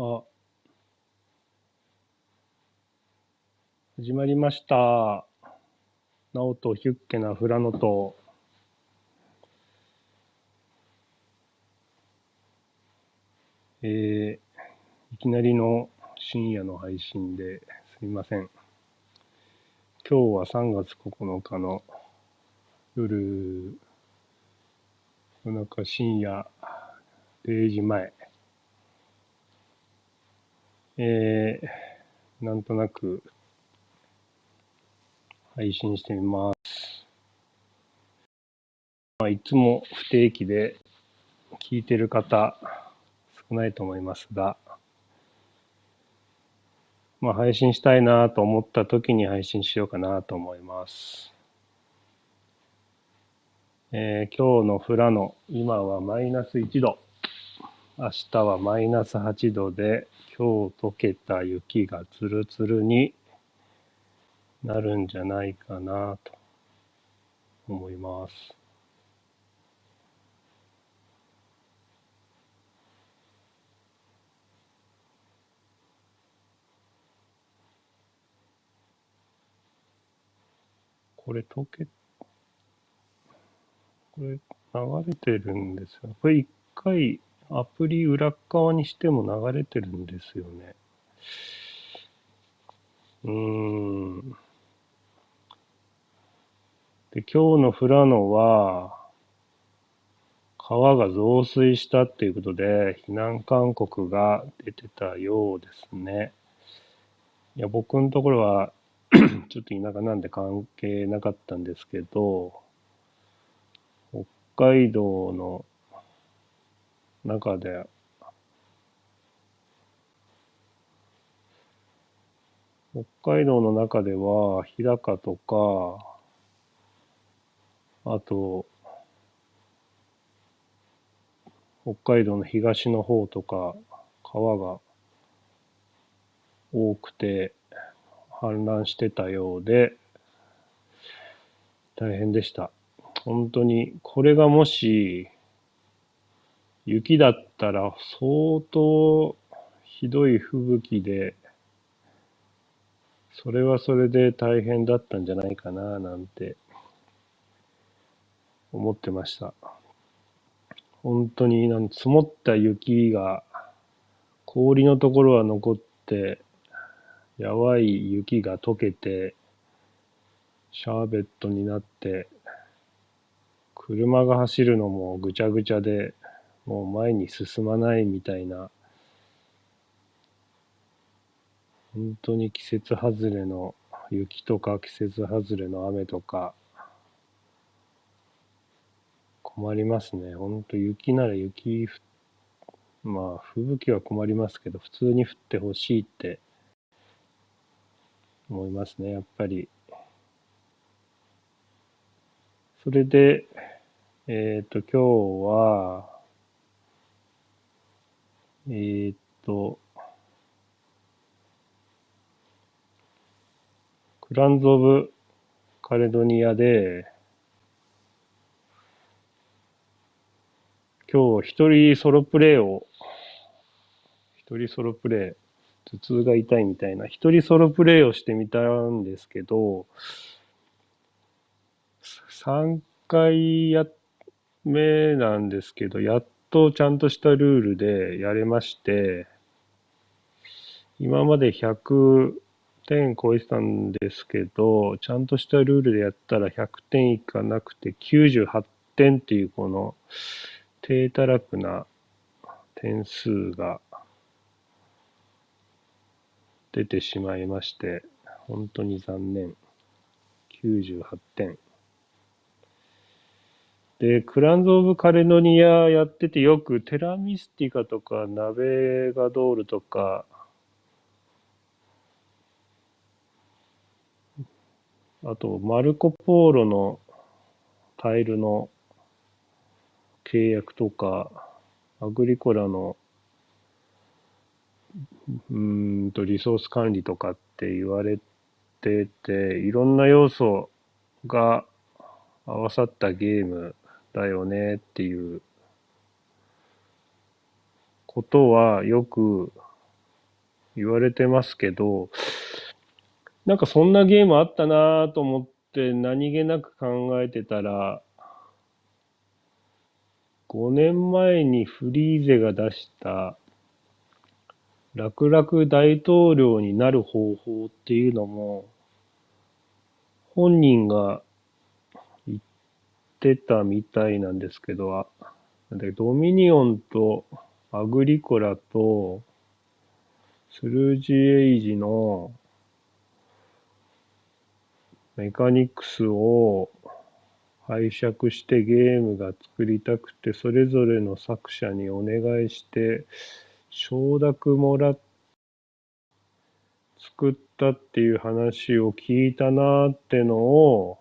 あ、始まりました。ナオとヒュッケなフラノと、えー、いきなりの深夜の配信ですみません。今日は3月9日の夜、夜中深夜0時前。えー、なんとなく配信してみます。まあ、いつも不定期で聞いてる方少ないと思いますが、まあ、配信したいなと思った時に配信しようかなと思います。えー今日の富良野、今はマイナス1度。明日はマイナス8度で、今日溶けた雪がツルツルになるんじゃないかなと思います。これ溶け、これ流れてるんですよ。これ一回アプリ裏側にしても流れてるんですよね。うーん。で、今日の富良野は、川が増水したっていうことで、避難勧告が出てたようですね。いや、僕のところは、ちょっと田舎なんで関係なかったんですけど、北海道の中で、北海道の中では、日高とか、あと、北海道の東の方とか、川が多くて、氾濫してたようで、大変でした。本当に、これがもし、雪だったら相当ひどい吹雪で、それはそれで大変だったんじゃないかな、なんて思ってました。本当になん積もった雪が氷のところは残って、やばい雪が溶けて、シャーベットになって、車が走るのもぐちゃぐちゃで、もう前に進まないみたいな、本当に季節外れの雪とか季節外れの雨とか、困りますね。本当雪なら雪、まあ吹雪は困りますけど、普通に降ってほしいって思いますね、やっぱり。それで、えっと、今日は、えっと、クランズ・オブ・カレドニアで、今日一人ソロプレイを、一人ソロプレイ、頭痛が痛いみたいな、一人ソロプレイをしてみたんですけど、3回や、目なんですけど、やっとちゃんとしたルールでやれまして、今まで100点超えてたんですけど、ちゃんとしたルールでやったら100点いかなくて98点っていうこの低たらくな点数が出てしまいまして、本当に残念。98点。で、クランズ・オブ・カレドニアやっててよくテラミスティカとかナベガドールとか、あとマルコ・ポーロのタイルの契約とか、アグリコラのうんとリソース管理とかって言われてて、いろんな要素が合わさったゲーム。だよねっていう。ことはよく言われてますけど、なんかそんなゲームあったなぁと思って何気なく考えてたら、5年前にフリーゼが出した楽々大統領になる方法っていうのも、本人がってたみたいなんですけど、あ。なんでドミニオンとアグリコラとスルージエイジのメカニクスを拝借してゲームが作りたくて、それぞれの作者にお願いして、承諾もらっ作ったっていう話を聞いたなーってのを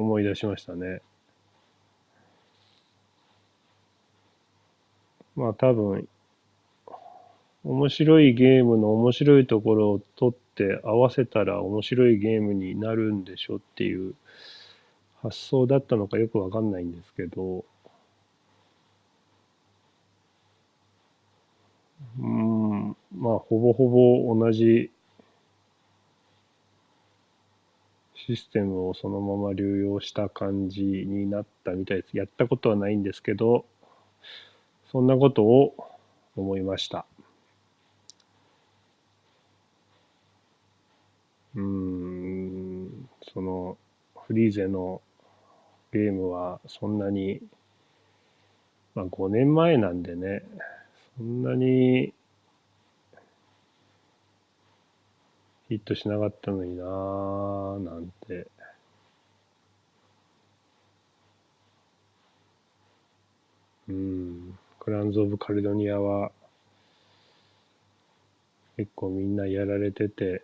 思い出しましたね。まあ多分、面白いゲームの面白いところを取って合わせたら面白いゲームになるんでしょっていう発想だったのかよくわかんないんですけど、うん、まあ、ほぼほぼ同じシステムをそのまま流用した感じになったみたいです。やったことはないんですけど、そんなことを思いました。うん、そのフリーゼのゲームはそんなに、まあ5年前なんでね、そんなにヒットしなかったのになぁ、なんて。うん。クランズ・オブ・カルドニアは結構みんなやられてて、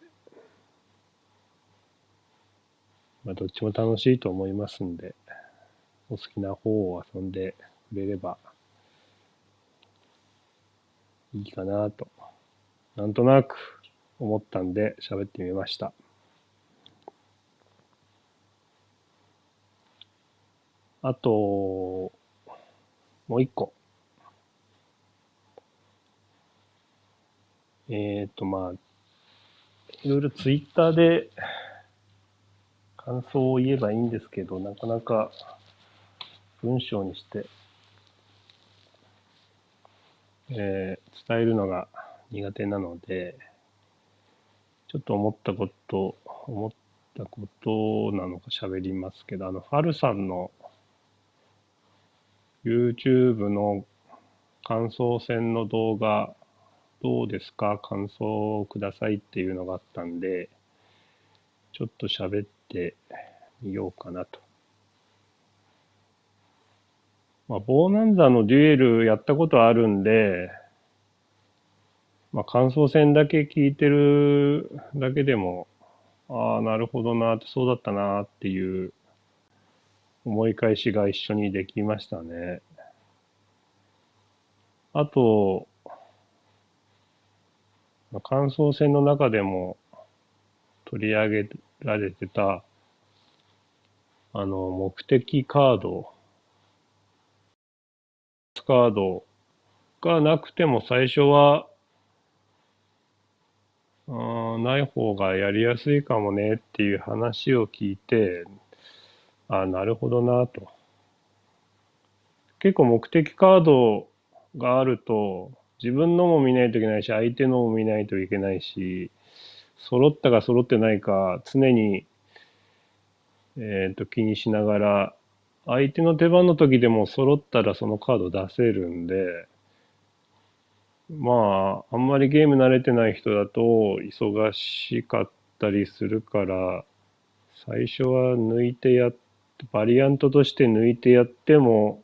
まあどっちも楽しいと思いますんで、お好きな方を遊んでくれればいいかなと、なんとなく思ったんで喋ってみました。あと、もう一個。えっ、ー、と、まあ、いろいろツイッターで感想を言えばいいんですけど、なかなか文章にしてえー、伝えるのが苦手なので、ちょっと思ったこと、思ったことなのか喋りますけど、あの、ファルさんの YouTube の感想戦の動画、どうですか？感想をくださいっていうのがあったんで、ちょっと喋ってみようかなと。まあ、ボーナンザのデュエルやったことあるんで、まあ、感想戦だけ聞いてるだけでも、ああ、なるほどな、そうだったなっていう思い返しが一緒にできましたね。あと、感想戦の中でも取り上げられてた、あの、目的カードカードがなくても最初は、ない方がやりやすいかもねっていう話を聞いて、あなるほどなと。結構目的カードがあると、自分のも見ないといけないし、相手のも見ないといけないし、揃ったか揃ってないか常に、え、ー、と気にしながら相手の手番の時でも揃ったらそのカード出せるんで、まあ、あんまりゲーム慣れてない人だと忙しかったりするから、最初は抜いてやっ、バリアントとして抜いてやっても、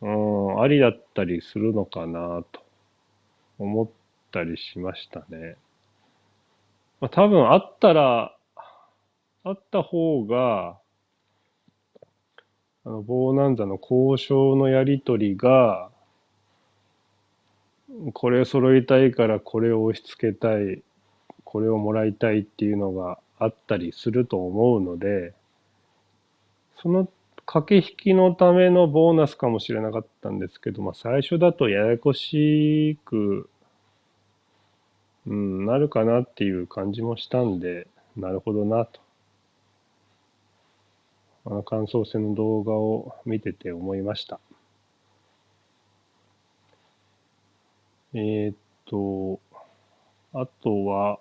うん、ありだったりするのかなと思ったりしましたね。まあ、多分あったら、あった方が、あの、ボーナンザの交渉のやりとりが、これを揃いたいからこれを押し付けたい、これをもらいたいっていうのがあったりすると思うので、その駆け引きのためのボーナスかもしれなかったんですけど、まあ最初だとややこしくうん、なるかなっていう感じもしたんで、なるほどなと。あの感想戦の動画を見てて思いました。えー、っと、あとは、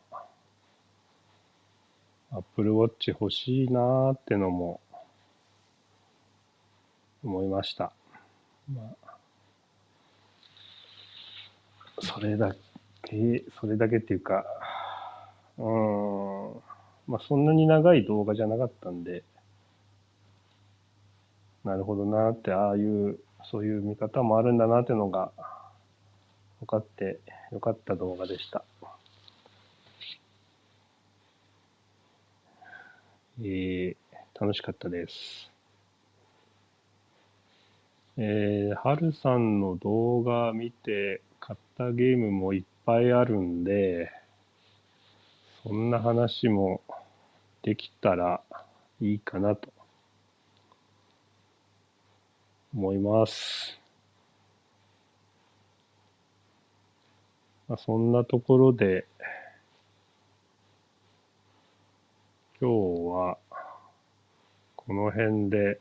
Apple Watch 欲しいなーってのも思いました。まあ、それだけ、それだけっていうか、うん、まあそんなに長い動画じゃなかったんで、なるほどなーって、ああいう、そういう見方もあるんだなってのが分かってよかった動画でした。えー、楽しかったです。えー、はるさんの動画見て買ったゲームもいっぱいあるんで、そんな話もできたらいいかなと思います。まあ、そんなところで、今日はこの辺で、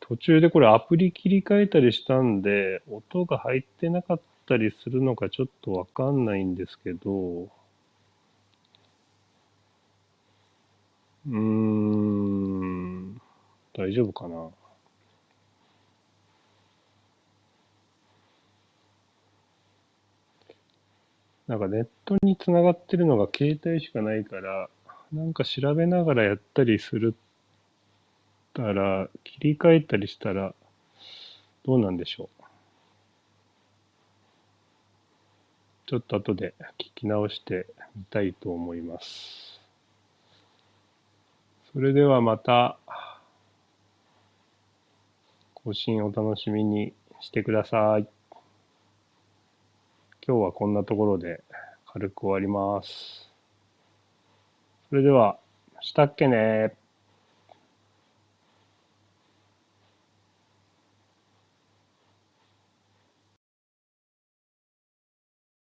途中でこれアプリ切り替えたりしたんで、音が入ってなかったりするのかちょっとわかんないんですけど、うーん、大丈夫かな？なんかネットにつながってるのが携帯しかないから、なんか調べながらやったりするたら、切り替えたりしたら、どうなんでしょう。ちょっと後で聞き直してみたいと思います。それではまた、更新お楽しみにしてください。今日はこんなところで軽く終わります。それでは、したっけね